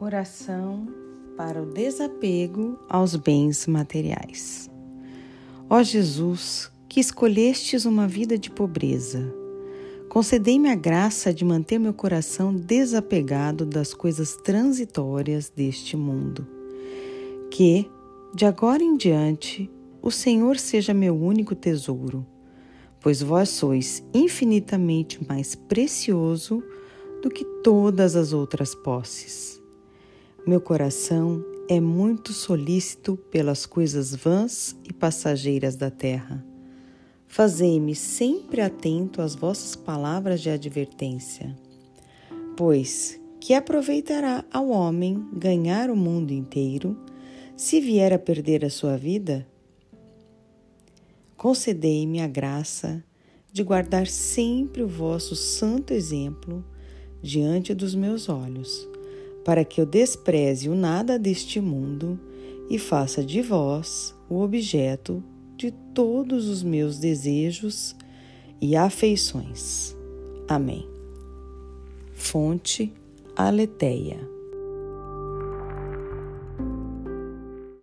Oração para o desapego aos bens materiais. Ó Jesus, que escolhestes uma vida de pobreza, concedei-me a graça de manter meu coração desapegado das coisas transitórias deste mundo. Que, de agora em diante, o Senhor seja meu único tesouro, pois vós sois infinitamente mais precioso do que todas as outras posses. Meu coração é muito solícito pelas coisas vãs e passageiras da terra. Fazei-me sempre atento às vossas palavras de advertência. Pois que aproveitará ao homem ganhar o mundo inteiro se vier a perder a sua vida? Concedei-me a graça de guardar sempre o vosso santo exemplo diante dos meus olhos para que eu despreze o nada deste mundo e faça de vós o objeto de todos os meus desejos e afeições. Amém. Fonte Aleteia